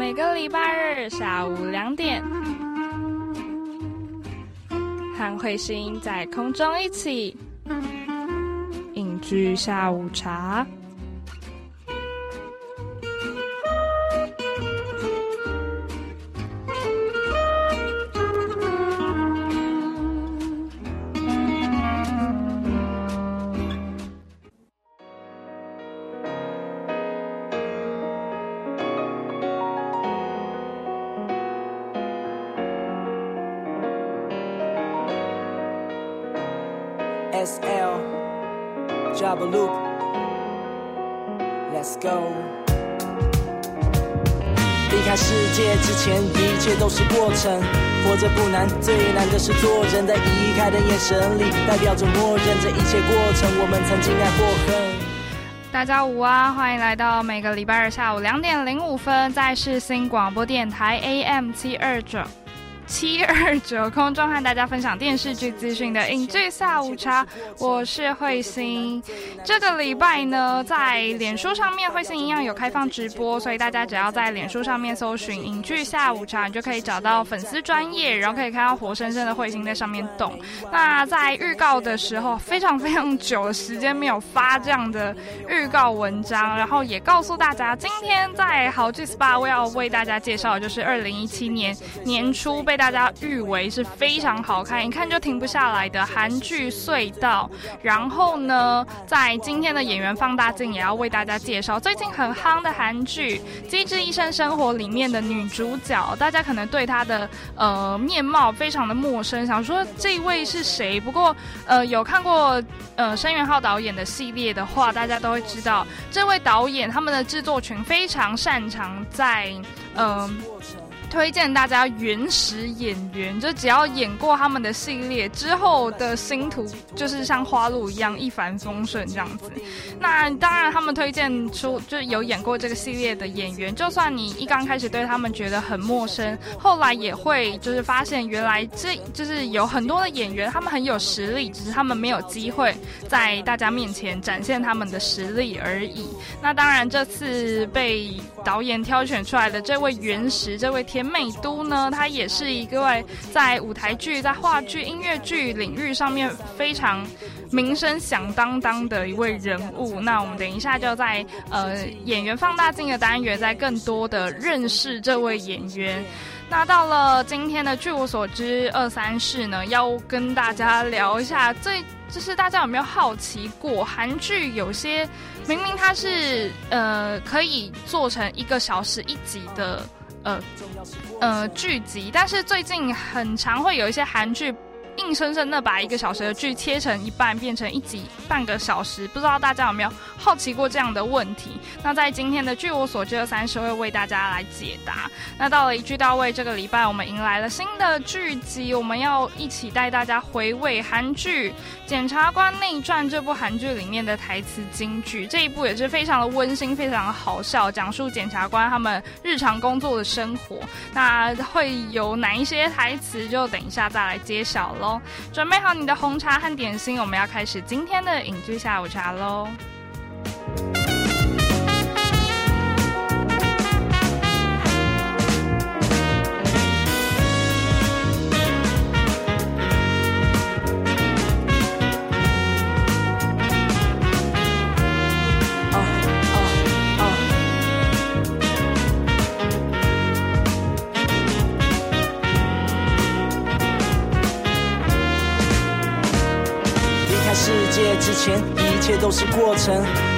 每个礼拜日下午两点，和彗星在空中一起饮居下午茶。活着不难，最难的是做人。在移开的眼神里，代表着默认这一切过程。我们曾经爱过恨。大家午安，欢迎来到每个礼拜二下午两点零五分，在世新广播电台 AM 七二九。七二九空中和大家分享电视剧资讯的影剧下午茶，我是慧心。这个礼拜呢，在脸书上面，慧心一样有开放直播，所以大家只要在脸书上面搜寻“影剧下午茶”，你就可以找到粉丝专业，然后可以看到活生生的慧心在上面动。那在预告的时候，非常非常久的时间没有发这样的预告文章，然后也告诉大家，今天在好剧 SPA 我要为大家介绍的就是二零一七年年初被。大家誉为是非常好看，一看就停不下来的韩剧《隧道》。然后呢，在今天的演员放大镜也要为大家介绍最近很夯的韩剧《机智医生生活》里面的女主角。大家可能对她的呃面貌非常的陌生，想说这位是谁？不过呃有看过呃申元浩导演的系列的话，大家都会知道这位导演他们的制作群非常擅长在嗯。推荐大家原始演员，就只要演过他们的系列之后的星途，就是像花路一样一帆风顺这样子。那当然，他们推荐出就是有演过这个系列的演员，就算你一刚开始对他们觉得很陌生，后来也会就是发现原来这就是有很多的演员，他们很有实力，只是他们没有机会在大家面前展现他们的实力而已。那当然，这次被导演挑选出来的这位原石，这位天。田美都呢，她也是一位在舞台剧、在话剧、音乐剧领域上面非常名声响当当的一位人物。那我们等一下就在呃演员放大镜的单元，在更多的认识这位演员。那到了今天的据我所知二三事呢，要跟大家聊一下，最就是大家有没有好奇过，韩剧有些明明它是呃可以做成一个小时一集的。呃，呃，剧集，但是最近很常会有一些韩剧。硬生生的把一个小时的剧切成一半，变成一集半个小时，不知道大家有没有好奇过这样的问题？那在今天的据我所知的三十会为大家来解答。那到了一句到位，这个礼拜我们迎来了新的剧集，我们要一起带大家回味韩剧《检察官内传》这部韩剧里面的台词金句。这一部也是非常的温馨，非常好笑，讲述检察官他们日常工作的生活。那会有哪一些台词？就等一下再来揭晓喽。准备好你的红茶和点心，我们要开始今天的影剧下午茶喽。都是过程，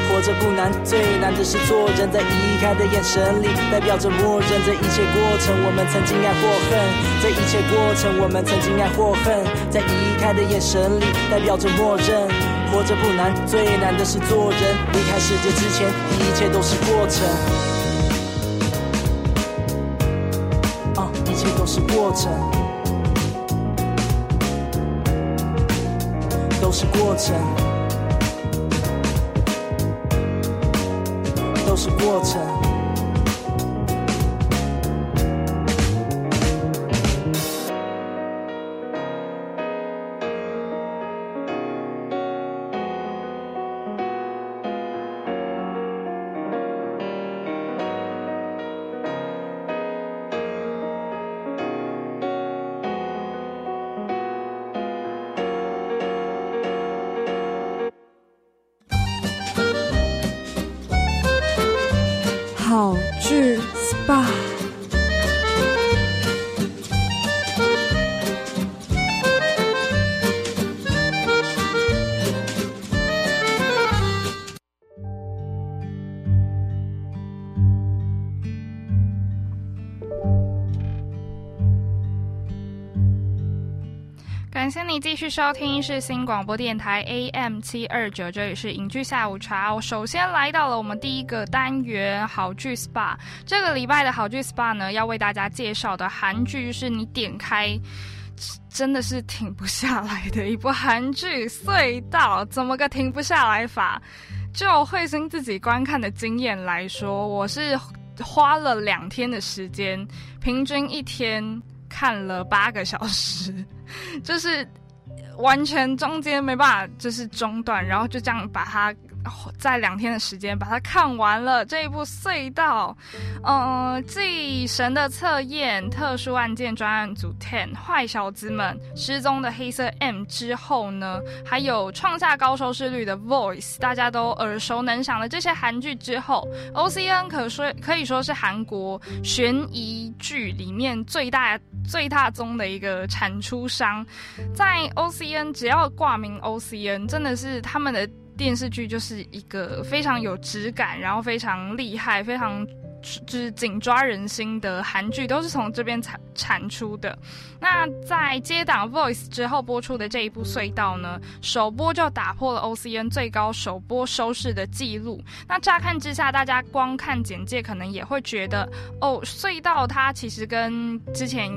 活着不难，最难的是做人。在离开的眼神里，代表着默认这一切过程。我们曾经爱或恨，这一切过程，我们曾经爱或恨。在离开的眼神里，代表着默认。活着不难，最难的是做人。离开世界之前，一切都是过程。啊，一切都是过程。都是过程，过程。好剧 SPA。继续收听是新广播电台 AM 七二九，这里是影剧下午茶。我首先来到了我们第一个单元好剧 SPA。这个礼拜的好剧 SPA 呢，要为大家介绍的韩剧是你点开真的是停不下来的一部韩剧《隧道》，怎么个停不下来法？就慧心自己观看的经验来说，我是花了两天的时间，平均一天看了八个小时。就是完全中间没办法，就是中断，然后就这样把它在两天的时间把它看完了这一部隧道。嗯，继神的测验、特殊案件专案组 Ten、坏小子们、失踪的黑色 M 之后呢，还有创下高收视率的 Voice，大家都耳熟能详的这些韩剧之后，OCN 可说可以说是韩国悬疑剧里面最大。最大宗的一个产出商，在 OCN 只要挂名 OCN，真的是他们的电视剧就是一个非常有质感，然后非常厉害，非常。就是紧抓人心的韩剧都是从这边产产出的。那在接档 Voice 之后播出的这一部隧道呢，首播就打破了 OCN 最高首播收视的记录。那乍看之下，大家光看简介可能也会觉得，哦，隧道它其实跟之前。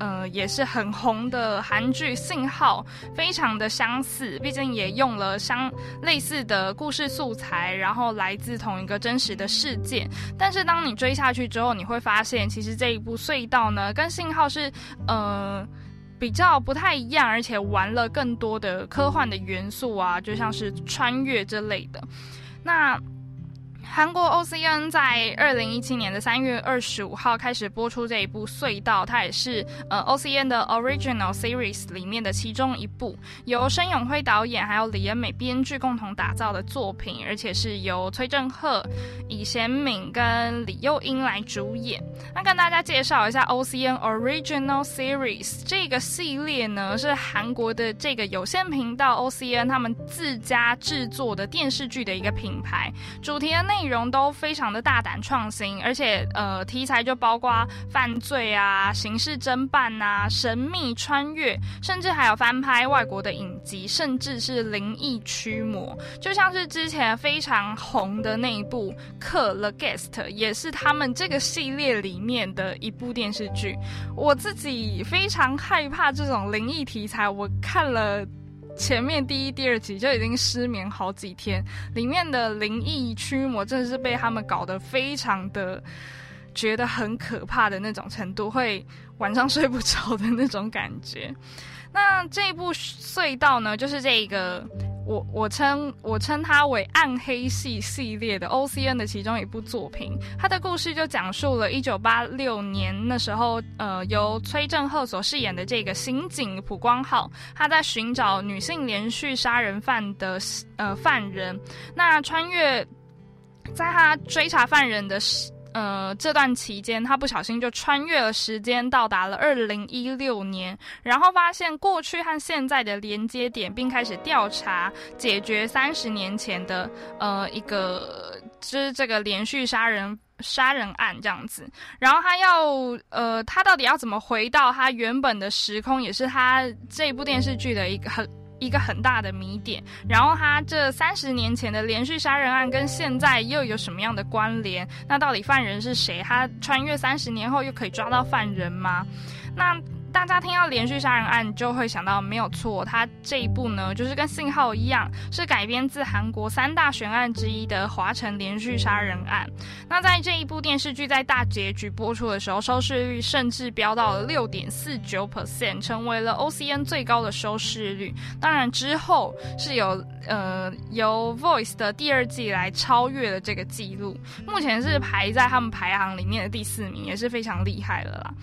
呃，也是很红的韩剧《信号》，非常的相似，毕竟也用了相类似的故事素材，然后来自同一个真实的事件。但是当你追下去之后，你会发现，其实这一部《隧道》呢，跟《信号》是呃比较不太一样，而且玩了更多的科幻的元素啊，就像是穿越之类的。那。韩国 OCN 在二零一七年的三月二十五号开始播出这一部《隧道》，它也是呃 OCN 的 Original Series 里面的其中一部，由申永辉导演还有李恩美编剧共同打造的作品，而且是由崔振赫、李贤敏跟李幼英来主演。那跟大家介绍一下 OCN Original Series 这个系列呢，是韩国的这个有线频道 OCN 他们自家制作的电视剧的一个品牌，主题的内。内容都非常的大胆创新，而且呃题材就包括犯罪啊、刑事侦办啊、神秘穿越，甚至还有翻拍外国的影集，甚至是灵异驱魔，就像是之前非常红的那一部《克 The Guest》，也是他们这个系列里面的一部电视剧。我自己非常害怕这种灵异题材，我看了。前面第一、第二集就已经失眠好几天，里面的灵异驱魔真的是被他们搞得非常的觉得很可怕的那种程度，会晚上睡不着的那种感觉。那这一部隧道呢，就是这个。我我称我称它为暗黑系系列的 OCN 的其中一部作品，它的故事就讲述了一九八六年那时候，呃，由崔振赫所饰演的这个刑警普光浩，他在寻找女性连续杀人犯的呃犯人，那穿越在他追查犯人的时。呃，这段期间，他不小心就穿越了时间，到达了二零一六年，然后发现过去和现在的连接点，并开始调查解决三十年前的呃一个就是这个连续杀人杀人案这样子。然后他要呃，他到底要怎么回到他原本的时空，也是他这部电视剧的一个很。一个很大的谜点，然后他这三十年前的连续杀人案跟现在又有什么样的关联？那到底犯人是谁？他穿越三十年后又可以抓到犯人吗？那？大家听到连续杀人案就会想到没有错，它这一部呢就是跟信号一样，是改编自韩国三大悬案之一的华城连续杀人案。那在这一部电视剧在大结局播出的时候，收视率甚至飙到了六点四九 percent，成为了 OCN 最高的收视率。当然之后是有呃由 Voice 的第二季来超越了这个记录，目前是排在他们排行里面的第四名，也是非常厉害了啦。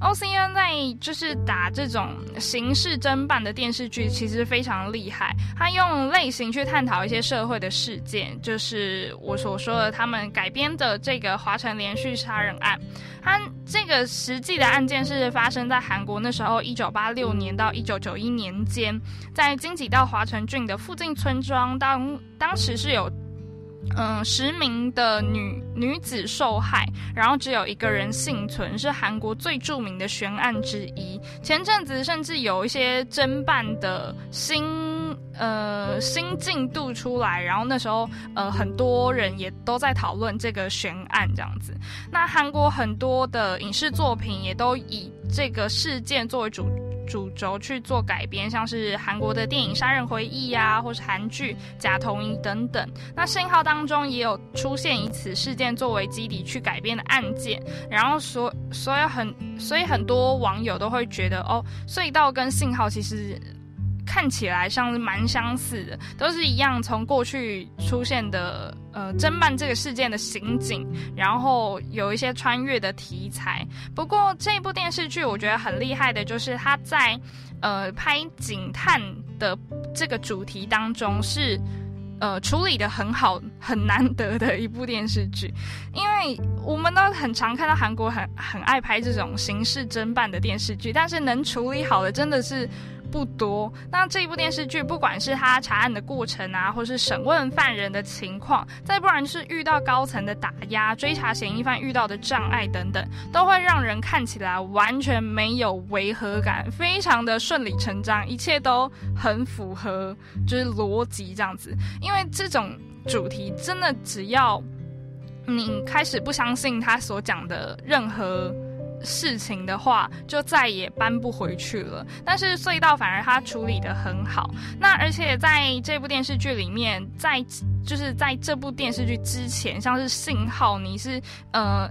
OCN 在就是。打这种刑事侦办的电视剧，其实非常厉害。他用类型去探讨一些社会的事件，就是我所说的他们改编的这个华城连续杀人案。它这个实际的案件是发生在韩国，那时候一九八六年到一九九一年间，在京畿道华城郡的附近村庄，当当时是有。嗯，十名的女女子受害，然后只有一个人幸存，是韩国最著名的悬案之一。前阵子甚至有一些侦办的新呃新进度出来，然后那时候呃很多人也都在讨论这个悬案这样子。那韩国很多的影视作品也都以这个事件作为主。主轴去做改编，像是韩国的电影《杀人回忆》呀，或是韩剧《假同音》等等。那《信号》当中也有出现以此事件作为基底去改编的案件，然后所所以很所以很多网友都会觉得，哦，隧道跟《信号》其实。看起来像是蛮相似的，都是一样从过去出现的呃侦办这个事件的刑警，然后有一些穿越的题材。不过这部电视剧我觉得很厉害的，就是它在呃拍警探的这个主题当中是呃处理的很好，很难得的一部电视剧。因为我们都很常看到韩国很很爱拍这种刑事侦办的电视剧，但是能处理好的真的是。不多。那这一部电视剧，不管是他查案的过程啊，或是审问犯人的情况，再不然是遇到高层的打压、追查嫌疑犯遇到的障碍等等，都会让人看起来完全没有违和感，非常的顺理成章，一切都很符合就是逻辑这样子。因为这种主题真的只要你开始不相信他所讲的任何。事情的话，就再也搬不回去了。但是隧道反而他处理的很好。那而且在这部电视剧里面，在就是在这部电视剧之前，像是信号，你是呃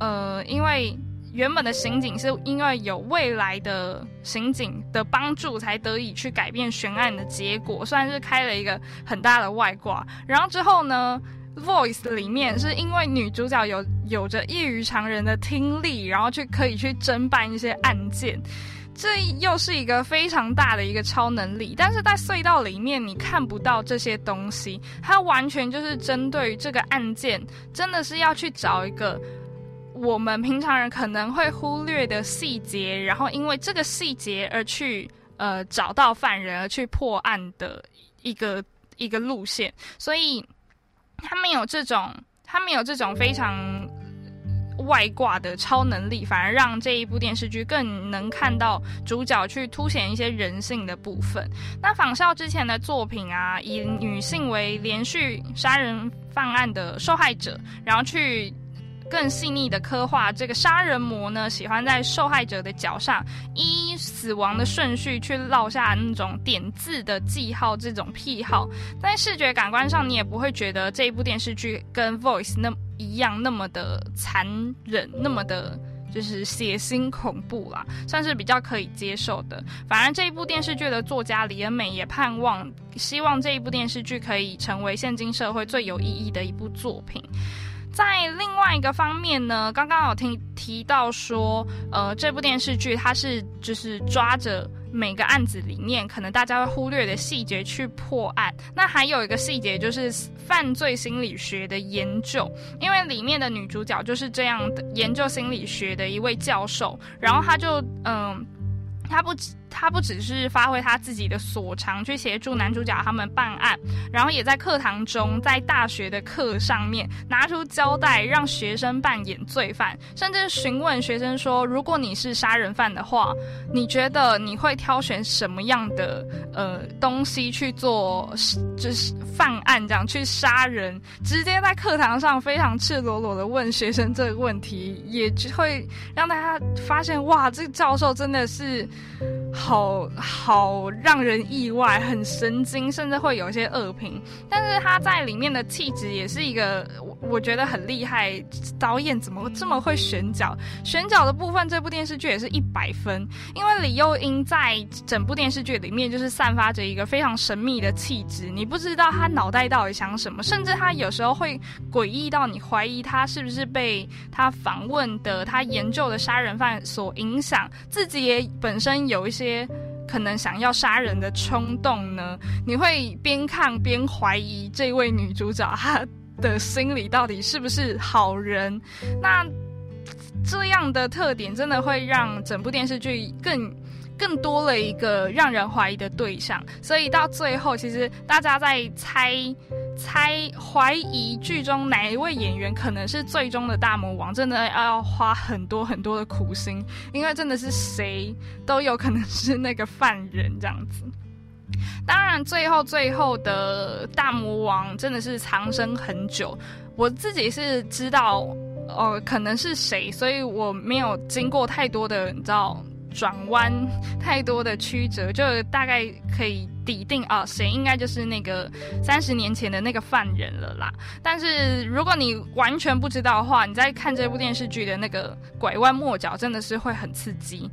呃，因为原本的刑警是因为有未来的刑警的帮助，才得以去改变悬案的结果，算是开了一个很大的外挂。然后之后呢？Voice 里面是因为女主角有有着异于常人的听力，然后去可以去侦办一些案件，这又是一个非常大的一个超能力。但是在隧道里面你看不到这些东西，它完全就是针对这个案件，真的是要去找一个我们平常人可能会忽略的细节，然后因为这个细节而去呃找到犯人而去破案的一个一个路线，所以。他们有这种，他们有这种非常外挂的超能力，反而让这一部电视剧更能看到主角去凸显一些人性的部分。那仿效之前的作品啊，以女性为连续杀人犯案的受害者，然后去。更细腻的刻画，这个杀人魔呢，喜欢在受害者的脚上依死亡的顺序去烙下那种点字的记号，这种癖好，在视觉感官上，你也不会觉得这一部电视剧跟《Voice》那一样那么的残忍，那么的就是血腥恐怖啦，算是比较可以接受的。反而这一部电视剧的作家李恩美也盼望，希望这一部电视剧可以成为现今社会最有意义的一部作品。在另外一个方面呢，刚刚有听提到说，呃，这部电视剧它是就是抓着每个案子里面可能大家会忽略的细节去破案。那还有一个细节就是犯罪心理学的研究，因为里面的女主角就是这样的研究心理学的一位教授，然后他就嗯，他不。他不只是发挥他自己的所长去协助男主角他们办案，然后也在课堂中，在大学的课上面拿出胶带让学生扮演罪犯，甚至询问学生说：“如果你是杀人犯的话，你觉得你会挑选什么样的呃东西去做，就是犯案这样去杀人？”直接在课堂上非常赤裸裸的问学生这个问题，也会让大家发现哇，这个教授真的是。好好让人意外，很神经，甚至会有一些恶评。但是他在里面的气质也是一个，我我觉得很厉害。导演怎么这么会选角？选角的部分，这部电视剧也是一百分。因为李幼英在整部电视剧里面就是散发着一个非常神秘的气质，你不知道他脑袋到底想什么，甚至他有时候会诡异到你怀疑他是不是被他访问的、他研究的杀人犯所影响，自己也本身有一些。可能想要杀人的冲动呢？你会边看边怀疑这位女主角她的心里到底是不是好人？那这样的特点真的会让整部电视剧更。更多了一个让人怀疑的对象，所以到最后，其实大家在猜猜怀疑剧中哪一位演员可能是最终的大魔王，真的要花很多很多的苦心，因为真的是谁都有可能是那个犯人这样子。当然，最后最后的大魔王真的是藏身很久，我自己是知道，呃，可能是谁，所以我没有经过太多的，你知道。转弯太多的曲折，就大概可以抵定啊，谁应该就是那个三十年前的那个犯人了啦。但是如果你完全不知道的话，你在看这部电视剧的那个拐弯抹角，真的是会很刺激。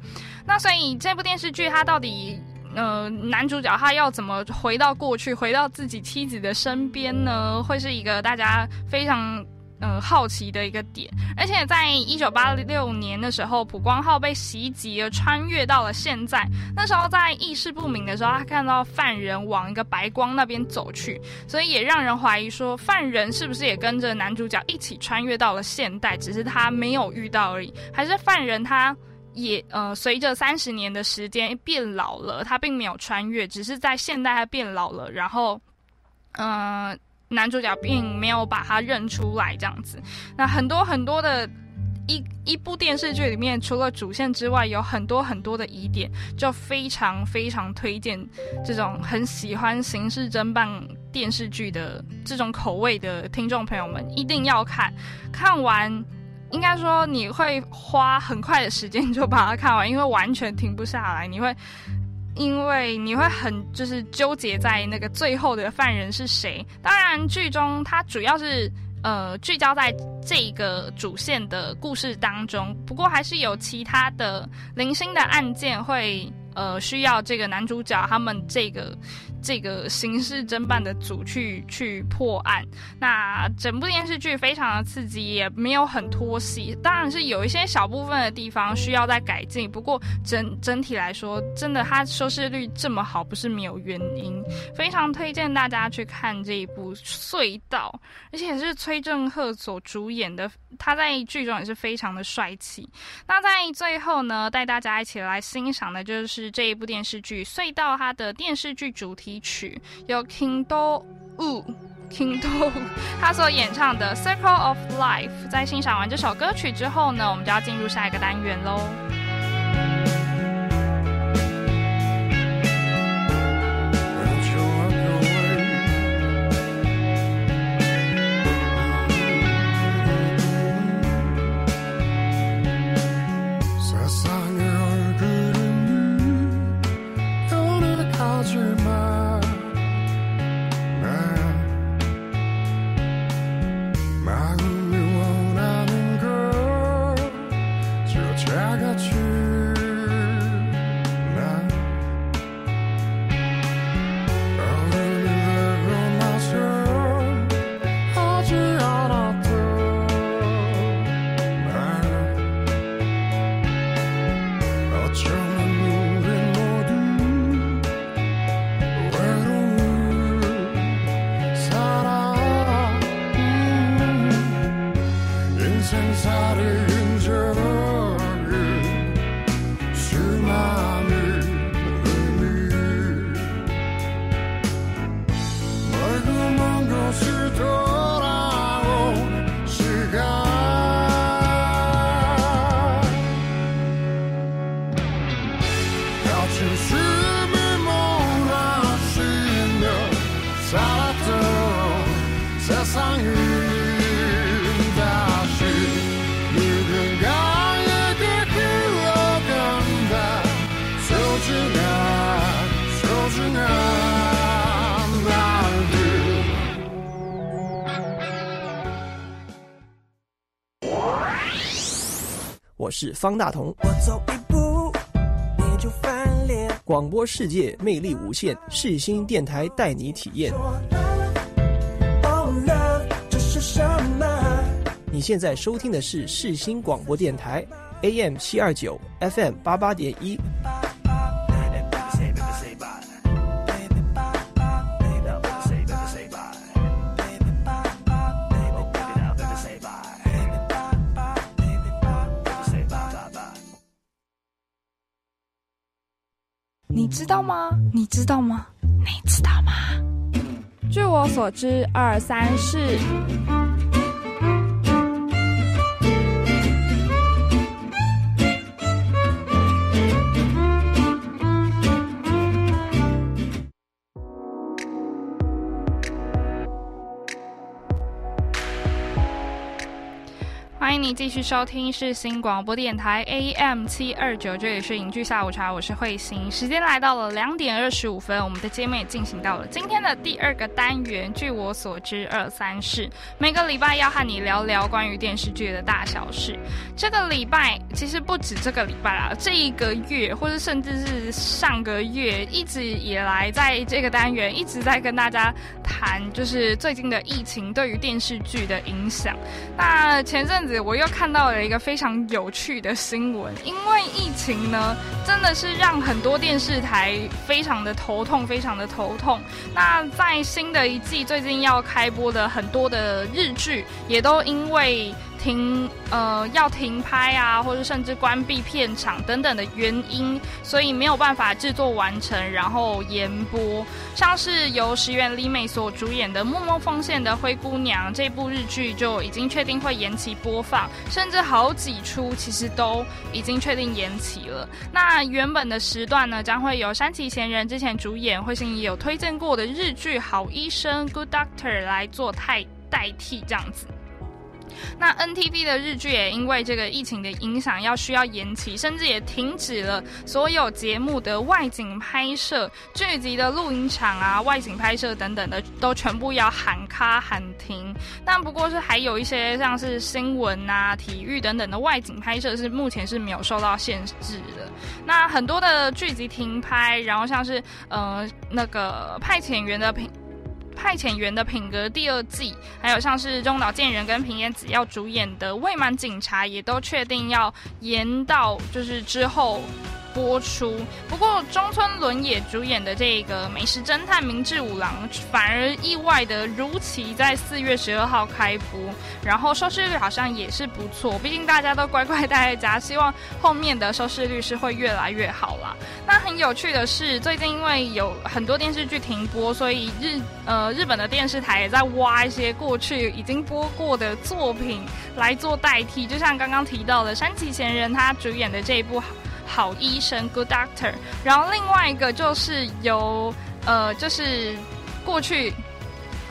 那所以这部电视剧它到底，呃，男主角他要怎么回到过去，回到自己妻子的身边呢？会是一个大家非常。嗯，好奇的一个点，而且在一九八六年的时候，普光号被袭击而穿越到了现在。那时候在意识不明的时候，他看到犯人往一个白光那边走去，所以也让人怀疑说，犯人是不是也跟着男主角一起穿越到了现代，只是他没有遇到而已？还是犯人他也呃，随着三十年的时间变老了，他并没有穿越，只是在现代他变老了，然后嗯。男主角并没有把他认出来，这样子。那很多很多的一一部电视剧里面，除了主线之外，有很多很多的疑点，就非常非常推荐这种很喜欢刑事侦办电视剧的这种口味的听众朋友们，一定要看。看完，应该说你会花很快的时间就把它看完，因为完全停不下来，你会。因为你会很就是纠结在那个最后的犯人是谁。当然，剧中它主要是呃聚焦在这个主线的故事当中，不过还是有其他的零星的案件会呃需要这个男主角他们这个。这个刑事侦办的组去去破案，那整部电视剧非常的刺激，也没有很拖戏，当然是有一些小部分的地方需要再改进。不过整整体来说，真的它收视率这么好，不是没有原因。非常推荐大家去看这一部《隧道》，而且是崔振赫所主演的，他在剧中也是非常的帅气。那在最后呢，带大家一起来欣赏的就是这一部电视剧《隧道》它的电视剧主题。曲由 Kindo Wu，Kindo 他所演唱的《Circle of Life》。在欣赏完这首歌曲之后呢，我们就要进入下一个单元喽。是方大同。我走一步，你就翻脸。广播世界魅力无限，世新电台带你体验。Oh 什么？你现在收听的是世新广播电台，AM 七二九，FM 八八点一。道吗？你知道吗？你知道吗？据我所知，二三是。你继续收听是新广播电台 AM 七二九，这里是影剧下午茶，我是慧心。时间来到了两点二十五分，我们的节目也进行到了今天的第二个单元。据我所知，二三事每个礼拜要和你聊聊关于电视剧的大小事。这个礼拜其实不止这个礼拜啦，这一个月或者甚至是上个月，一直以来在这个单元一直在跟大家谈，就是最近的疫情对于电视剧的影响。那前阵子。我我又看到了一个非常有趣的新闻，因为疫情呢，真的是让很多电视台非常的头痛，非常的头痛。那在新的一季最近要开播的很多的日剧，也都因为。停呃要停拍啊，或者甚至关闭片场等等的原因，所以没有办法制作完成，然后延播。像是由石原里美所主演的《默默奉献的灰姑娘》这部日剧就已经确定会延期播放，甚至好几出其实都已经确定延期了。那原本的时段呢，将会由山崎贤人之前主演，慧心也有推荐过的日剧《好医生》（Good Doctor） 来做代代替，这样子。那 NTV 的日剧也因为这个疫情的影响，要需要延期，甚至也停止了所有节目的外景拍摄、剧集的录音场啊、外景拍摄等等的，都全部要喊卡喊停。但不过是还有一些像是新闻啊、体育等等的外景拍摄，是目前是没有受到限制的。那很多的剧集停拍，然后像是呃那个派遣员的品。派遣员的品格第二季，还有像是中岛健人跟平野紫耀主演的未满警察，也都确定要延到就是之后。播出，不过中村伦也主演的这个美食侦探明智五郎，反而意外的如期在四月十二号开播，然后收视率好像也是不错。毕竟大家都乖乖待在家，希望后面的收视率是会越来越好啦。那很有趣的是，最近因为有很多电视剧停播，所以日呃日本的电视台也在挖一些过去已经播过的作品来做代替，就像刚刚提到的山崎贤人他主演的这一部。好医生，Good Doctor。然后另外一个就是由呃，就是过去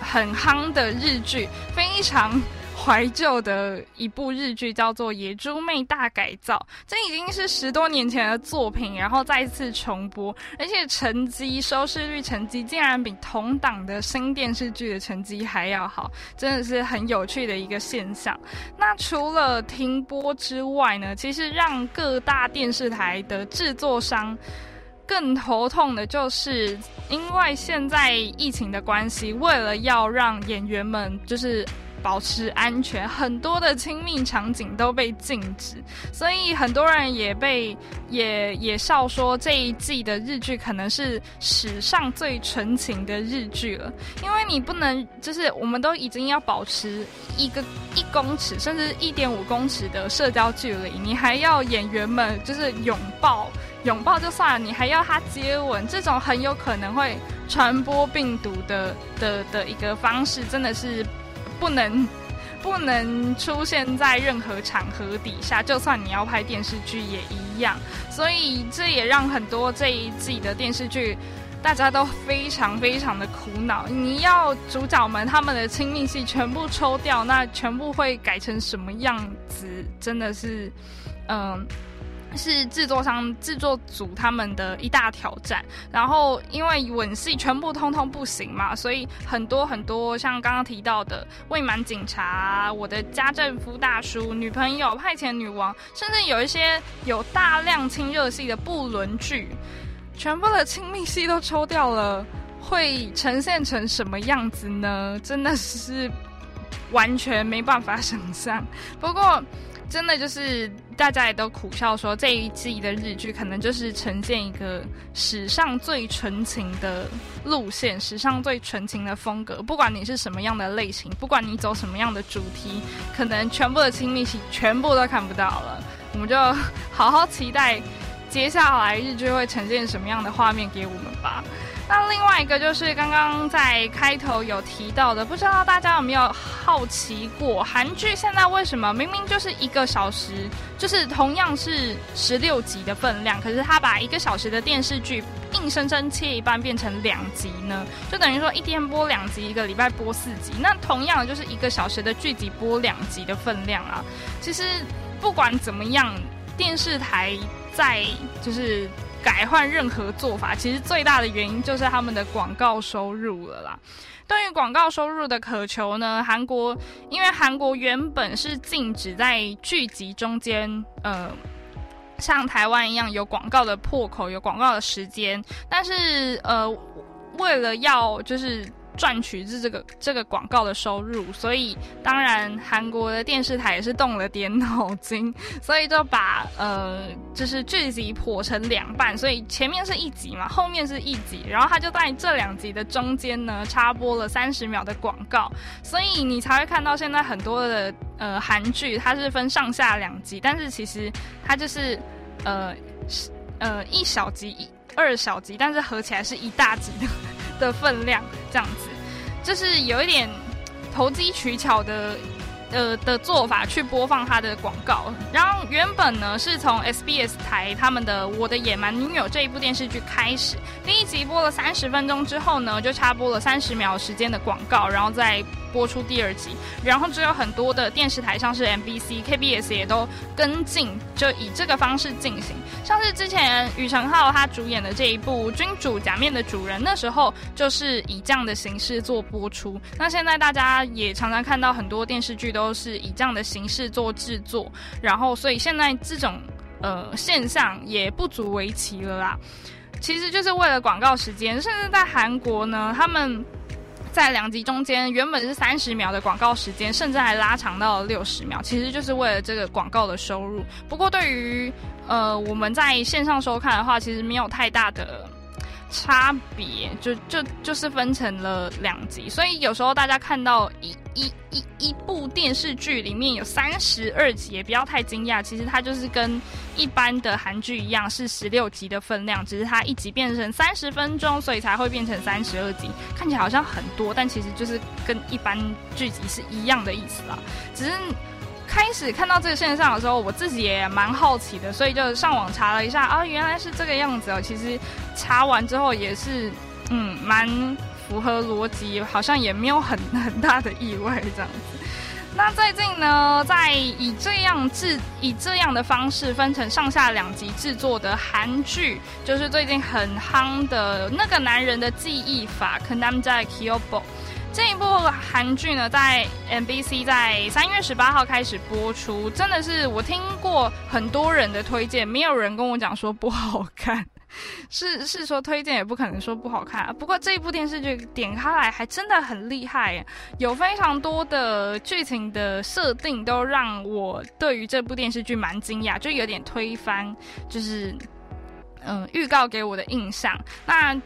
很夯的日剧，非常。怀旧的一部日剧叫做《野猪妹大改造》，这已经是十多年前的作品，然后再次重播，而且成绩、收视率成绩竟然比同档的新电视剧的成绩还要好，真的是很有趣的一个现象。那除了停播之外呢，其实让各大电视台的制作商更头痛的就是，因为现在疫情的关系，为了要让演员们就是。保持安全，很多的亲密场景都被禁止，所以很多人也被也也笑说这一季的日剧可能是史上最纯情的日剧了，因为你不能就是我们都已经要保持一个一公尺甚至一点五公尺的社交距离，你还要演员们就是拥抱拥抱就算了，你还要他接吻，这种很有可能会传播病毒的的的一个方式，真的是。不能，不能出现在任何场合底下，就算你要拍电视剧也一样。所以这也让很多这一季的电视剧，大家都非常非常的苦恼。你要主角们他们的亲密戏全部抽掉，那全部会改成什么样子？真的是，嗯。是制作商、制作组他们的一大挑战。然后因为吻戏全部通通不行嘛，所以很多很多像刚刚提到的未满警察、我的家政夫大叔、女朋友、派遣女王，甚至有一些有大量亲热戏的不伦剧，全部的亲密戏都抽掉了，会呈现成什么样子呢？真的是完全没办法想象。不过。真的就是大家也都苦笑说，这一季的日剧可能就是呈现一个史上最纯情的路线，史上最纯情的风格。不管你是什么样的类型，不管你走什么样的主题，可能全部的亲密戏全部都看不到了。我们就好好期待接下来日剧会呈现什么样的画面给我们吧。那另外一个就是刚刚在开头有提到的，不知道大家有没有好奇过，韩剧现在为什么明明就是一个小时，就是同样是十六集的分量，可是他把一个小时的电视剧硬生生切一半变成两集呢？就等于说一天播两集，一个礼拜播四集，那同样就是一个小时的剧集播两集的分量啊。其实不管怎么样，电视台在就是。改换任何做法，其实最大的原因就是他们的广告收入了啦。对于广告收入的渴求呢，韩国因为韩国原本是禁止在剧集中间，呃，像台湾一样有广告的破口，有广告的时间，但是呃，为了要就是。赚取这这个这个广告的收入，所以当然韩国的电视台也是动了点脑筋，所以就把呃就是剧集破成两半，所以前面是一集嘛，后面是一集，然后他就在这两集的中间呢插播了三十秒的广告，所以你才会看到现在很多的呃韩剧它是分上下两集，但是其实它就是呃呃一小集一二小集，但是合起来是一大集的。的分量这样子，就是有一点投机取巧的，呃的做法去播放他的广告。然后原本呢是从 SBS 台他们的《我的野蛮女友》这一部电视剧开始，第一集播了三十分钟之后呢，就插播了三十秒时间的广告，然后再。播出第二集，然后就有很多的电视台，像是 MBC、KBS 也都跟进，就以这个方式进行。像是之前宇成浩他主演的这一部《君主假面的主人》，那时候就是以这样的形式做播出。那现在大家也常常看到很多电视剧都都是以这样的形式做制作，然后所以现在这种呃现象也不足为奇了啦。其实就是为了广告时间，甚至在韩国呢，他们。在两集中间，原本是三十秒的广告时间，甚至还拉长到了六十秒，其实就是为了这个广告的收入。不过，对于呃我们在线上收看的话，其实没有太大的。差别就就就是分成了两集，所以有时候大家看到一一一一部电视剧里面有三十二集，也不要太惊讶。其实它就是跟一般的韩剧一样，是十六集的分量，只是它一集变成三十分钟，所以才会变成三十二集。看起来好像很多，但其实就是跟一般剧集是一样的意思啦，只是。开始看到这个现象的时候，我自己也蛮好奇的，所以就上网查了一下啊，原来是这个样子哦。其实查完之后也是，嗯，蛮符合逻辑，好像也没有很很大的意外这样子。那最近呢，在以这样制以这样的方式分成上下两集制作的韩剧，就是最近很夯的那个男人的记忆法，可能在 Kyobo。这一部韩剧呢，在 MBC 在三月十八号开始播出，真的是我听过很多人的推荐，没有人跟我讲说不好看，是 是说推荐也不可能说不好看。不过这一部电视剧点开来还真的很厉害，有非常多的剧情的设定都让我对于这部电视剧蛮惊讶，就有点推翻，就是嗯预告给我的印象。那。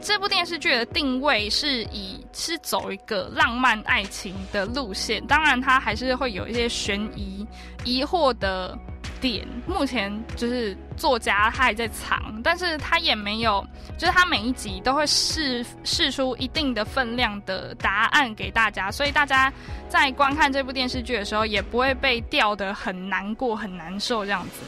这部电视剧的定位是以是走一个浪漫爱情的路线，当然它还是会有一些悬疑、疑惑的点。目前就是作家他还在藏，但是他也没有，就是他每一集都会试试出一定的分量的答案给大家，所以大家在观看这部电视剧的时候，也不会被吊得很难过、很难受这样子。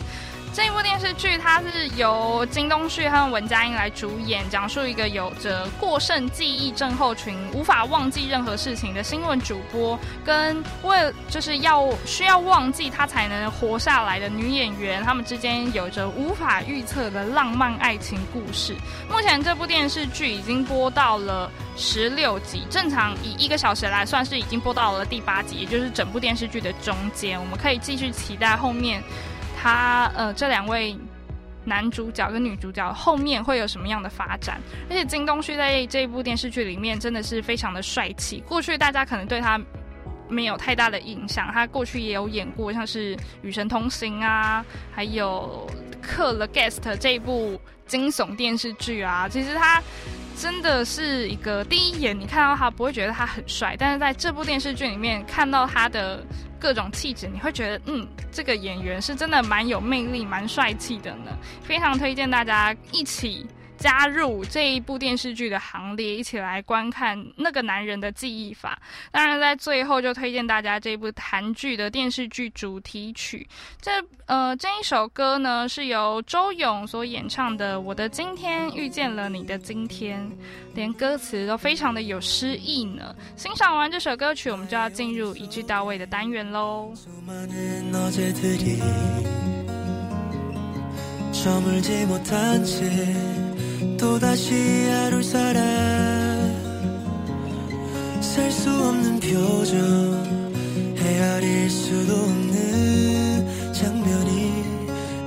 这一部电视剧它是由金东旭和文佳音来主演，讲述一个有着过剩记忆症候群、无法忘记任何事情的新闻主播，跟为就是要需要忘记他才能活下来的女演员，他们之间有着无法预测的浪漫爱情故事。目前这部电视剧已经播到了十六集，正常以一个小时来算是已经播到了第八集，也就是整部电视剧的中间。我们可以继续期待后面。他呃，这两位男主角跟女主角后面会有什么样的发展？而且金东旭在这一部电视剧里面真的是非常的帅气。过去大家可能对他没有太大的印象，他过去也有演过像是《与神同行》啊，还有《克了 Guest》这一部惊悚电视剧啊。其实他真的是一个第一眼你看到他不会觉得他很帅，但是在这部电视剧里面看到他的。各种气质，你会觉得，嗯，这个演员是真的蛮有魅力、蛮帅气的呢。非常推荐大家一起。加入这一部电视剧的行列，一起来观看那个男人的记忆法。当然，在最后就推荐大家这部韩剧的电视剧主题曲。这呃，这一首歌呢是由周勇所演唱的《我的今天遇见了你的今天》，连歌词都非常的有诗意呢。欣赏完这首歌曲，我们就要进入一句到位的单元喽。 또다시 하루 살아 살 수 없는 표정 헤아릴 수도 없는 장면이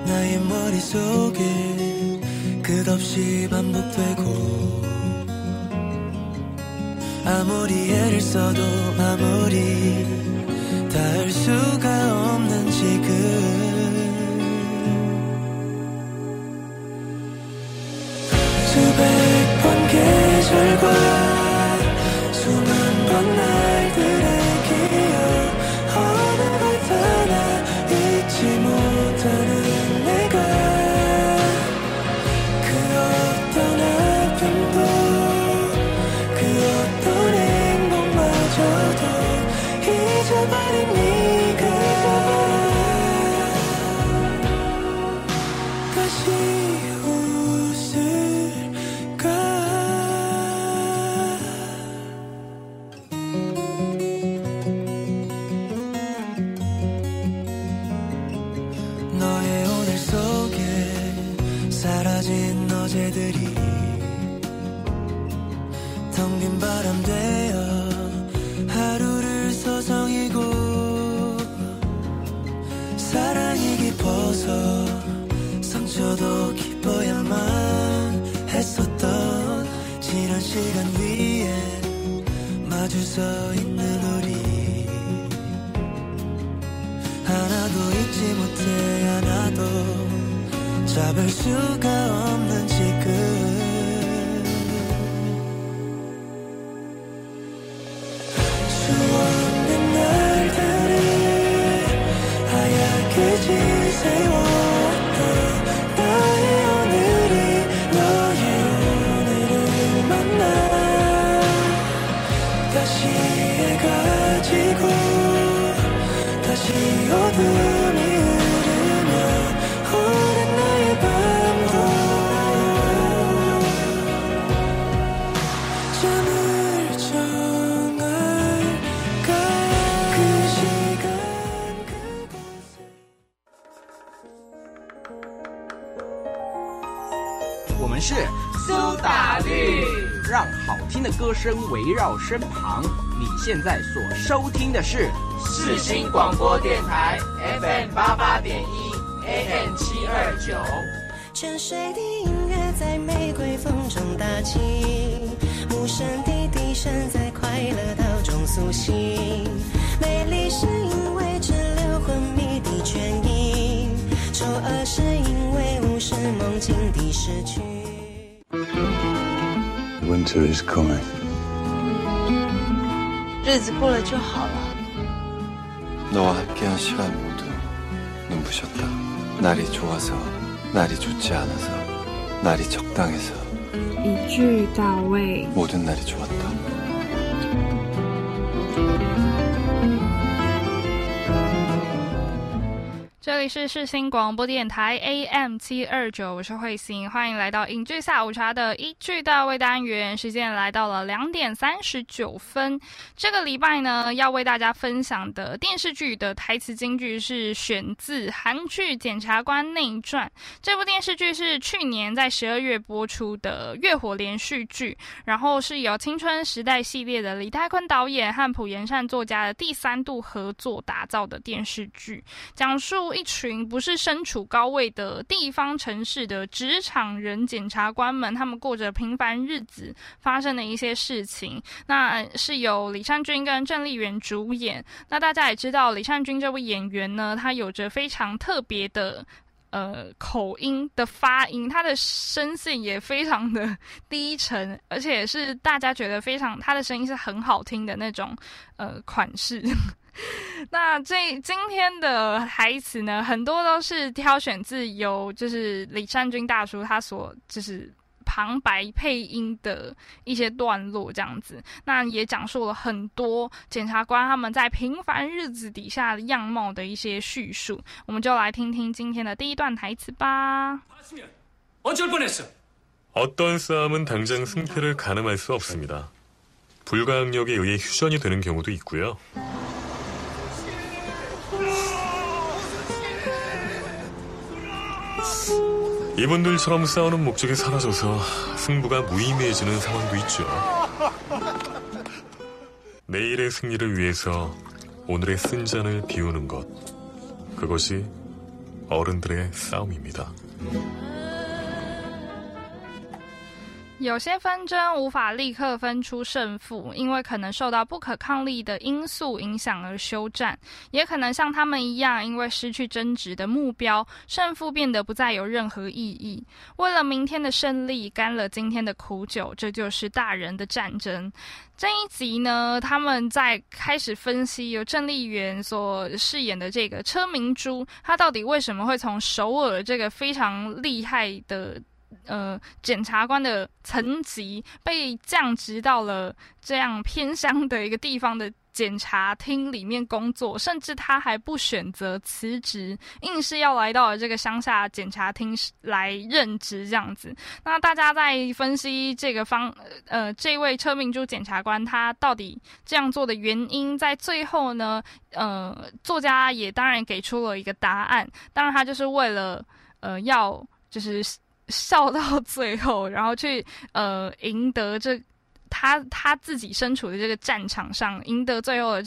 나의 머릿속에 끝없이 반복되고 아무리 애를 써도 아무리 닿을 수가 없는 지금 있을 거야 서 있는 우리. 하나도 잊지 못해 하나도 잡을 수가 없는 声围绕身旁。你现在所收听的是世新广播电台 FM 八八点一 AM 七二九。泉水的音乐在玫瑰风中打起，无声的笛声在快乐岛中苏醒。美丽是因为只留昏迷的倦意，丑恶是因为无视梦境的失去。Winter is coming. 日子过了就好了。 너와 함께한 시간 모두 눈부셨다. 날이 좋아서, 날이 좋지 않아서, 날이 적당해서 一句到位， 모든 날이 좋았다. 这里是世新广播电台 AM 七二九，我是慧心，欢迎来到影剧下午茶的一句到位单元。时间来到了两点三十九分。这个礼拜呢，要为大家分享的电视剧的台词金句是选自韩剧《检察官内传》。这部电视剧是去年在十二月播出的月火连续剧，然后是由青春时代系列的李泰坤导演和朴妍善作家的第三度合作打造的电视剧，讲述。一群不是身处高位的地方城市的职场人检察官们，他们过着平凡日子发生的一些事情。那是由李善均跟郑丽媛主演。那大家也知道，李善均这位演员呢，他有着非常特别的呃口音的发音，他的声线也非常的 低沉，而且是大家觉得非常他的声音是很好听的那种呃款式。那这今天的台词呢，很多都是挑选自由，就是李善均大叔他所就是旁白配音的一些段落这样子。那也讲述了很多检察官他们在平凡日子底下的样貌的一些叙述。我们就来听听今天的第一段台词吧。어쩔뻔했어어떤싸움은당장승패를가늠할수없습니다불가항력에의해휴전이되는경우도있고요 이분들처럼 싸우는 목적이 사라져서 승부가 무의미해지는 상황도 있죠. 내일의 승리를 위해서 오늘의 쓴 잔을 비우는 것. 그것이 어른들의 싸움입니다. 有些纷争无法立刻分出胜负，因为可能受到不可抗力的因素影响而休战，也可能像他们一样，因为失去争执的目标，胜负变得不再有任何意义。为了明天的胜利，干了今天的苦酒，这就是大人的战争。这一集呢，他们在开始分析由郑丽媛所饰演的这个车明珠，她到底为什么会从首尔这个非常厉害的。呃，检察官的层级被降职到了这样偏乡的一个地方的检察厅里面工作，甚至他还不选择辞职，硬是要来到了这个乡下检察厅来任职这样子。那大家在分析这个方呃，这位车明珠检察官他到底这样做的原因，在最后呢，呃，作家也当然给出了一个答案，当然他就是为了呃要就是。笑到 最后，然后去呃赢得这他他自己身处的这个战场上，赢得最后的。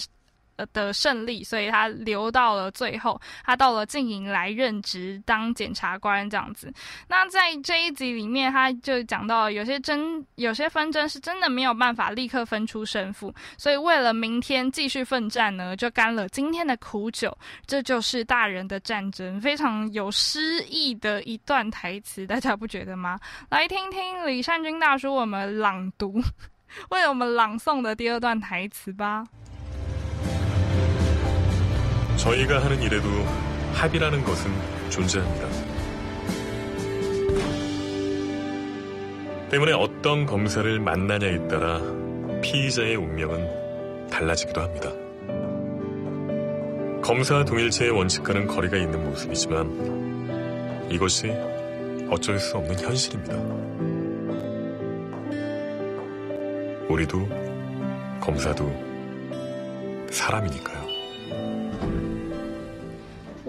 呃的胜利，所以他留到了最后，他到了静营来任职当检察官这样子。那在这一集里面，他就讲到有些争，有些纷争是真的没有办法立刻分出胜负，所以为了明天继续奋战呢，就干了今天的苦酒。这就是大人的战争，非常有诗意的一段台词，大家不觉得吗？来听听李善均大叔我们朗读，为我们朗诵的第二段台词吧。 저희가 하는 일에도 합의라는 것은 존재합니다. 때문에 어떤 검사를 만나냐에 따라 피의자의 운명은 달라지기도 합니다. 검사 동일체의 원칙과는 거리가 있는 모습이지만 이것이 어쩔 수 없는 현실입니다. 우리도 검사도 사람이니까요.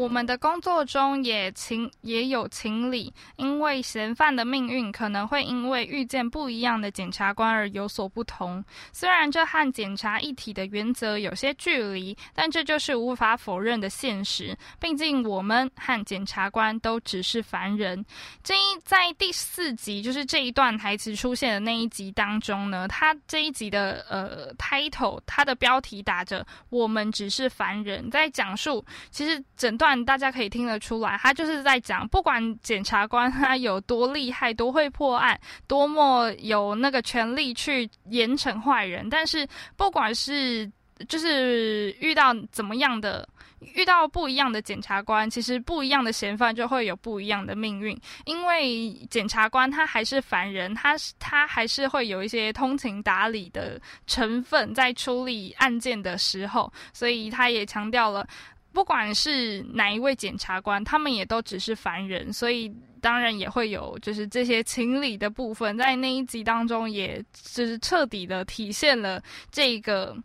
我们的工作中也情也有情理，因为嫌犯的命运可能会因为遇见不一样的检察官而有所不同。虽然这和检察一体的原则有些距离，但这就是无法否认的现实。毕竟我们和检察官都只是凡人。这一在第四集，就是这一段台词出现的那一集当中呢，他这一集的呃 title，它的标题打着“我们只是凡人”，在讲述其实整段。大家可以听得出来，他就是在讲，不管检察官他有多厉害、多会破案、多么有那个权利去严惩坏人，但是不管是就是遇到怎么样的、遇到不一样的检察官，其实不一样的嫌犯就会有不一样的命运。因为检察官他还是凡人，他他还是会有一些通情达理的成分在处理案件的时候，所以他也强调了。不管是哪一位检察官，他们也都只是凡人，所以当然也会有就是这些情理的部分，在那一集当中，也就是彻底的体现了这个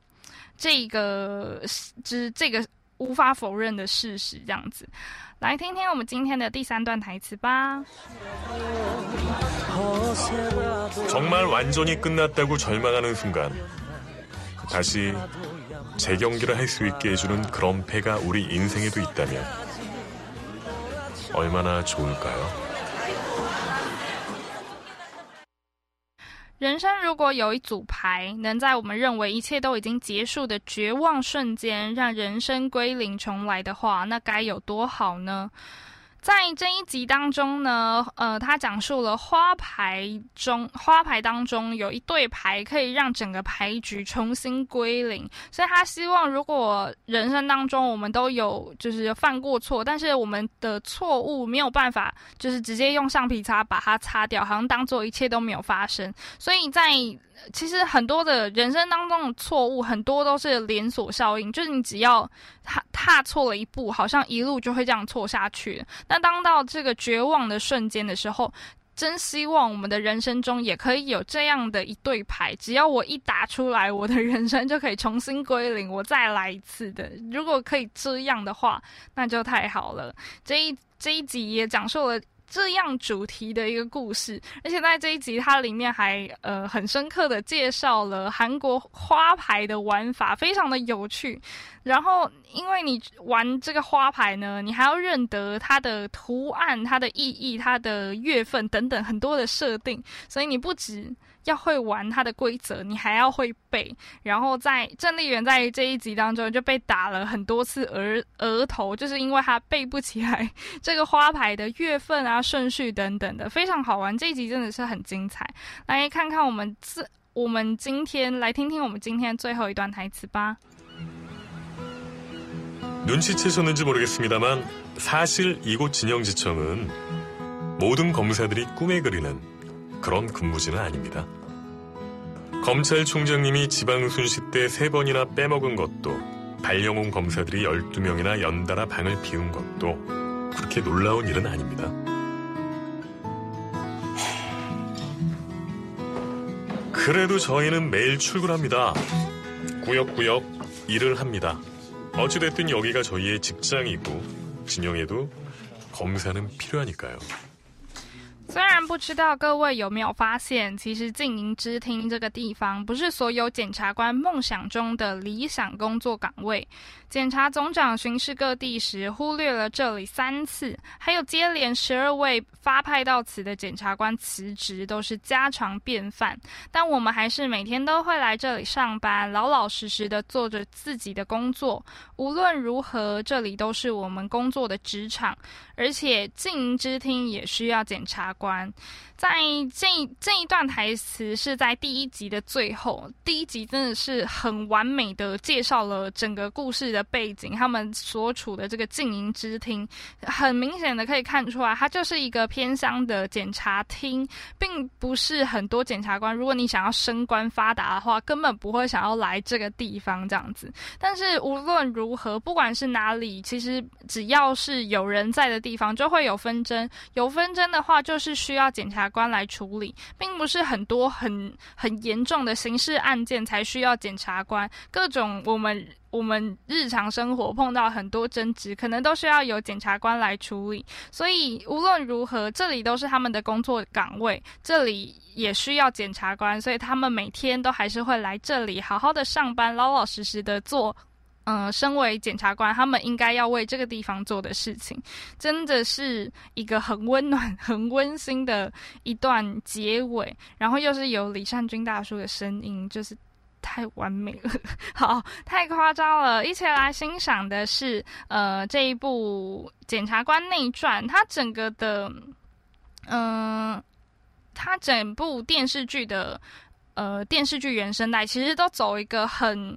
这个之这个无法否认的事实，这样子。来听听我们今天的第三段台词吧。 정말 완전히 끝났다고 절망하는 순간 다시 재경기를 할 수 있게 해주는 그런 패가 우리 인생에도 있다면 얼마나 좋을까요? 人生如果有一组牌，能在我们认为一切都已经结束的绝望瞬间，让人生归零重来的话，那该有多好呢？ 在这一集当中呢，呃，他讲述了花牌中花牌当中有一对牌可以让整个牌局重新归零，所以他希望如果人生当中我们都有就是犯过错，但是我们的错误没有办法就是直接用橡皮擦把它擦掉，好像当做一切都没有发生，所以在其实很多的人生当中的错误，很多都是连锁效应，就是你只要踏踏错了一步，好像一路就会这样错下去。那当到这个绝望的瞬间的时候，真希望我们的人生中也可以有这样的一对牌，只要我一打出来，我的人生就可以重新归零，我再来一次的。如果可以这样的话，那就太好了。这一这一集也讲述了。这样主题的一个故事，而且在这一集它里面还呃很深刻的介绍了韩国花牌的玩法，非常的有趣。然后因为你玩这个花牌呢，你还要认得它的图案、它的意义、它的月份等等很多的设定，所以你不止。要会玩它的规则，你还要会背。然后在郑丽媛在这一集当中就被打了很多次额额头，就是因为他背不起来这个花牌的月份啊、顺序等等的，非常好玩。这一集真的是很精彩。来看看我们自我们今天来听听我们今天最后一段台词吧。 눈치채셨는지 모르겠습니다만 사실 이곳 진영지청은 모든 검사들이 꿈에 그리는 그런 근무지는 아닙니다. 검찰총장님이 지방순시 때 세 번이나 빼먹은 것도 발령온 검사들이 12명이나 연달아 방을 비운 것도 그렇게 놀라운 일은 아닙니다. 그래도 저희는 매일 출근합니다. 꾸역꾸역 일을 합니다. 어찌됐든 여기가 저희의 직장이고 진영에도 검사는 필요하니까요. 虽然不知道各位有没有发现，其实静营之厅这个地方不是所有检察官梦想中的理想工作岗位。检察总长巡视各地时，忽略了这里三次，还有接连十二位发派到此的检察官辞职，都是家常便饭。但我们还是每天都会来这里上班，老老实实的做着自己的工作。无论如何，这里都是我们工作的职场，而且静营之厅也需要检察。关在这这一段台词是在第一集的最后，第一集真的是很完美的介绍了整个故事的背景，他们所处的这个静营之厅，很明显的可以看出来，它就是一个偏乡的检察厅，并不是很多检察官。如果你想要升官发达的话，根本不会想要来这个地方这样子。但是无论如何，不管是哪里，其实只要是有人在的地方，就会有纷争。有纷争的话，就是是需要检察官来处理，并不是很多很很严重的刑事案件才需要检察官。各种我们我们日常生活碰到很多争执，可能都需要有检察官来处理。所以无论如何，这里都是他们的工作岗位，这里也需要检察官，所以他们每天都还是会来这里好好的上班，老老实实的做。嗯，身为检察官，他们应该要为这个地方做的事情，真的是一个很温暖、很温馨的一段结尾。然后又是有李善均大叔的声音，就是太完美了，好，太夸张了。一起来欣赏的是呃这一部《检察官内传》，它整个的嗯，它整部电视剧的呃电视剧原声带，其实都走一个很。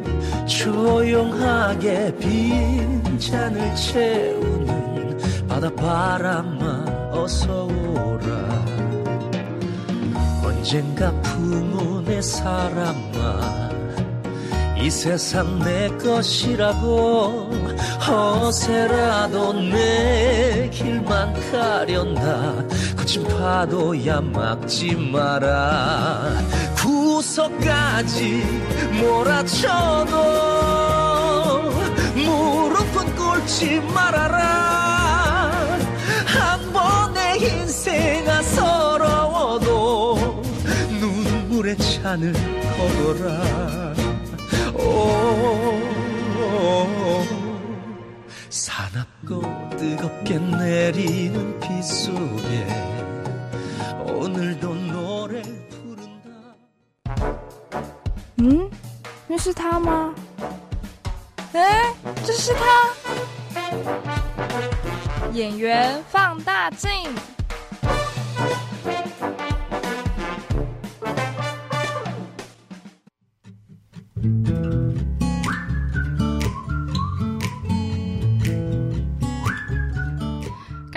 조용하게 빈 잔을 채우는 바다바람아 어서 오라. 언젠가 풍운의 사람아 이 세상 내 것이라고 허세라도 내 길만 가련다. 거친 파도야 막지 마라 구석까지 몰아쳐도 무릎은 꿇지 말아라. 한 번의 인생아 서러워도 눈물의 잔을 걸어라. 오, 사납고 뜨겁게 내리는 비 속에 오늘도 那是他吗？哎，这是他！演员放大镜。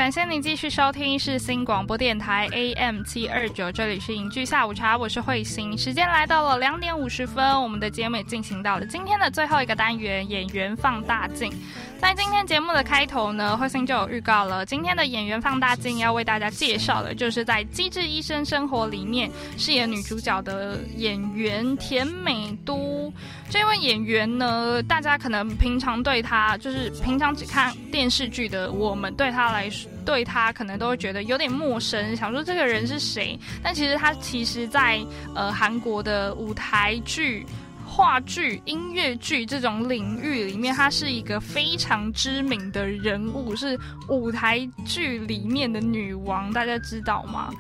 感谢您继续收听是新广播电台 AM 七二九，这里是影剧下午茶，我是慧心。时间来到了两点五十分，我们的节目也进行到了今天的最后一个单元——演员放大镜。在今天节目的开头呢，慧心就有预告了，今天的演员放大镜要为大家介绍的，就是在《机智医生生活》里面饰演女主角的演员田美都。这位演员呢，大家可能平常对他，就是平常只看电视剧的我们，对他来说，对他可能都会觉得有点陌生，想说这个人是谁？但其实他其实在呃韩国的舞台剧。话剧、音乐剧这种领域里面，他是一个非常知名的人物，是舞台剧里面的女王，大家知道吗？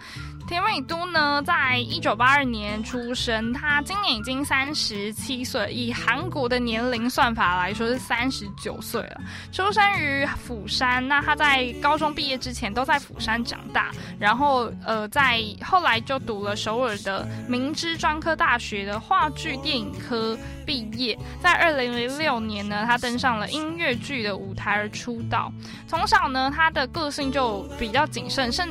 田美都呢，在一九八二年出生，她今年已经三十七岁，以韩国的年龄算法来说是三十九岁了。出生于釜山，那她在高中毕业之前都在釜山长大，然后呃，在后来就读了首尔的明知专科大学的话剧电影科毕业。在二零零六年呢，他登上了音乐剧的舞台而出道。从小呢，他的个性就比较谨慎，甚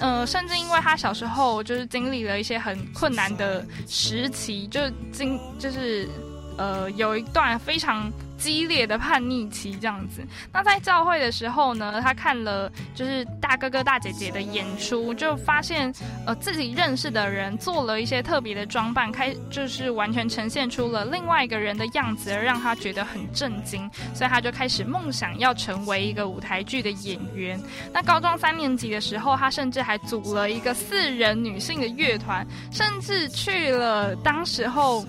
呃，甚至因为他小时候就是经历了一些很困难的时期，就是经就是呃有一段非常激烈的叛逆期这样子。那在教会的时候呢，他看了就是大哥哥大姐姐的演出，就发现呃自己认识的人做了一些特别的装扮，开就是完全呈现出了另外一个人的样子，而让他觉得很震惊，所以他就开始梦想要成为一个舞台剧的演员。那高中三年级的时候，他甚至还组了一个四人女性的乐团，甚至去了当时候。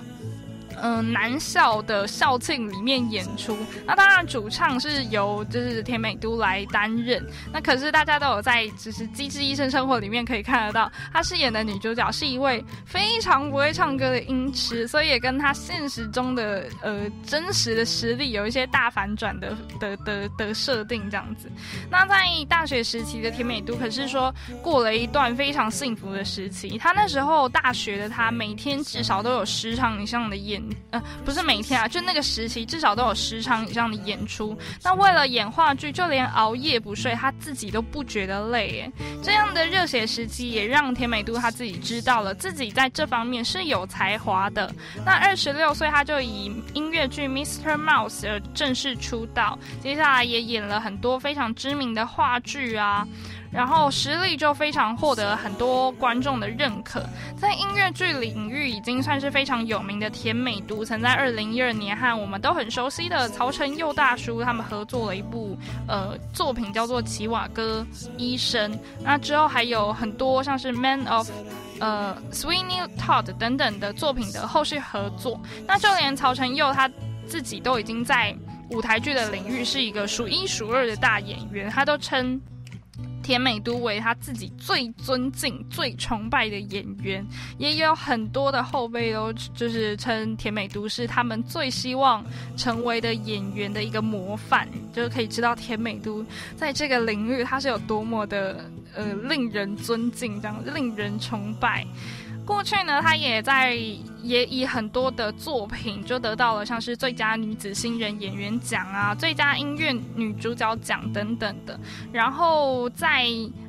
嗯，男校的校庆里面演出，那当然主唱是由就是田美都来担任。那可是大家都有在就是《机智医生生活》里面可以看得到，她饰演的女主角是一位非常不会唱歌的音痴，所以也跟她现实中的呃真实的实力有一些大反转的的的的设定这样子。那在大学时期的田美都可是说过了一段非常幸福的时期，她那时候大学的她每天至少都有十场以上的演。呃，不是每天啊，就那个时期至少都有十场以上的演出。那为了演话剧，就连熬夜不睡，他自己都不觉得累。耶。这样的热血时期，也让田美都他自己知道了自己在这方面是有才华的。那二十六岁，他就以音乐剧《Mr. Mouse》而正式出道，接下来也演了很多非常知名的话剧啊。然后实力就非常获得很多观众的认可，在音乐剧领域已经算是非常有名的田美都，曾在二零一二年和我们都很熟悉的曹承佑大叔他们合作了一部呃作品，叫做《奇瓦哥医生》。那之后还有很多像是《Man of》呃《Sweeney Todd》等等的作品的后续合作。那就连曹承佑他自己都已经在舞台剧的领域是一个数一数二的大演员，他都称。甜美都为他自己最尊敬、最崇拜的演员，也有很多的后辈都就是称甜美都是他们最希望成为的演员的一个模范，就是可以知道甜美都在这个领域他是有多么的呃令人尊敬，这样令人崇拜。过去呢，她也在也以很多的作品就得到了像是最佳女子新人演员奖啊、最佳音乐女主角奖等等的。然后在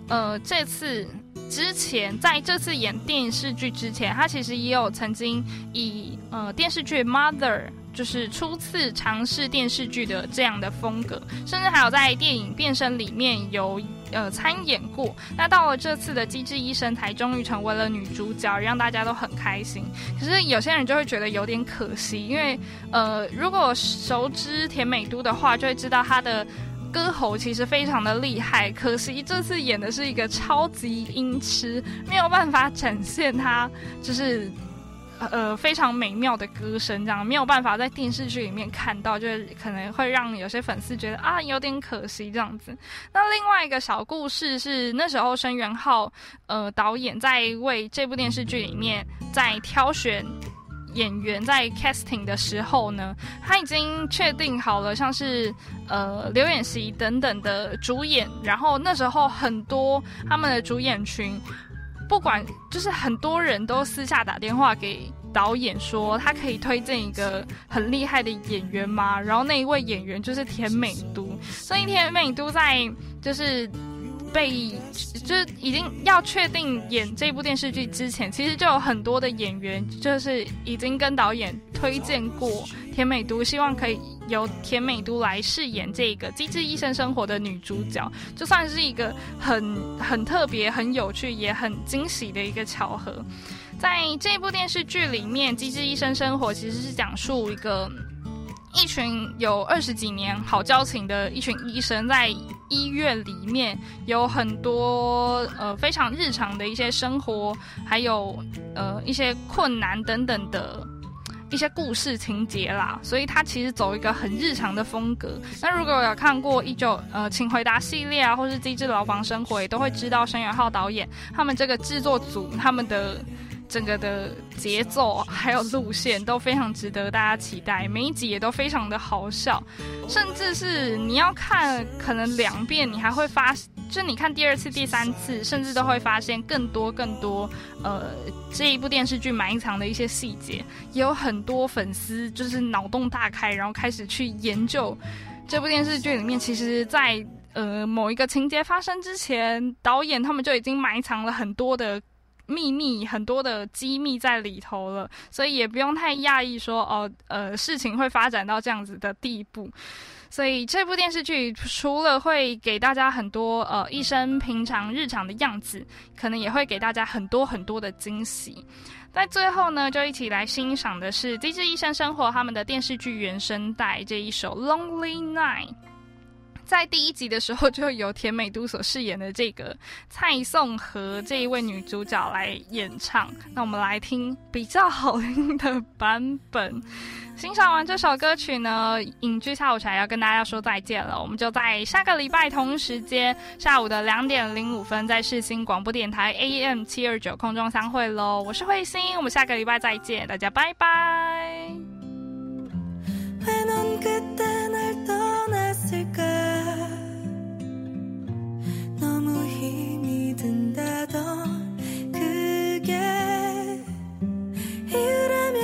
呃这次之前，在这次演电视剧之前，她其实也有曾经以呃电视剧《Mother》。就是初次尝试电视剧的这样的风格，甚至还有在电影《变身》里面有呃参演过。那到了这次的《机智医生》，才终于成为了女主角，让大家都很开心。可是有些人就会觉得有点可惜，因为呃，如果熟知田美都的话，就会知道她的歌喉其实非常的厉害。可惜这次演的是一个超级音痴，没有办法展现她就是。呃，非常美妙的歌声，这样没有办法在电视剧里面看到，就是可能会让有些粉丝觉得啊有点可惜这样子。那另外一个小故事是，那时候申元浩呃导演在为这部电视剧里面在挑选演员在 casting 的时候呢，他已经确定好了像是呃刘演熙等等的主演，然后那时候很多他们的主演群。不管就是很多人都私下打电话给导演说，他可以推荐一个很厉害的演员吗？然后那一位演员就是田美都，所以田美都在就是被就是已经要确定演这部电视剧之前，其实就有很多的演员就是已经跟导演推荐过田美都，希望可以。由田美都来饰演这个《机智医生生活》的女主角，就算是一个很很特别、很有趣、也很惊喜的一个巧合。在这部电视剧里面，《机智医生生活》其实是讲述一个一群有二十几年好交情的一群医生，在医院里面有很多呃非常日常的一些生活，还有呃一些困难等等的。一些故事情节啦，所以它其实走一个很日常的风格。那如果有看过《一九呃，请回答》系列啊，或是《机智牢房生活》，也都会知道申元浩导演他们这个制作组他们的整个的节奏还有路线都非常值得大家期待。每一集也都非常的好笑，甚至是你要看可能两遍，你还会发。就你看第二次、第三次，甚至都会发现更多、更多，呃，这一部电视剧埋藏的一些细节，也有很多粉丝就是脑洞大开，然后开始去研究这部电视剧里面，其实，在呃某一个情节发生之前，导演他们就已经埋藏了很多的秘密、很多的机密在里头了，所以也不用太讶异说哦，呃，事情会发展到这样子的地步。所以这部电视剧除了会给大家很多呃一生平常日常的样子，可能也会给大家很多很多的惊喜。在最后呢，就一起来欣赏的是《机智医生生活》他们的电视剧原声带这一首《Lonely Night》。在第一集的时候就由田美都所饰演的这个蔡颂和这一位女主角来演唱。那我们来听比较好听的版本。欣赏完这首歌曲呢，影剧下午茶要跟大家说再见了。我们就在下个礼拜同时间下午的两点零五分，在世新广播电台 AM 七二九空中相会喽。我是慧心，我们下个礼拜再见，大家拜拜。 든다던 그게 이유라면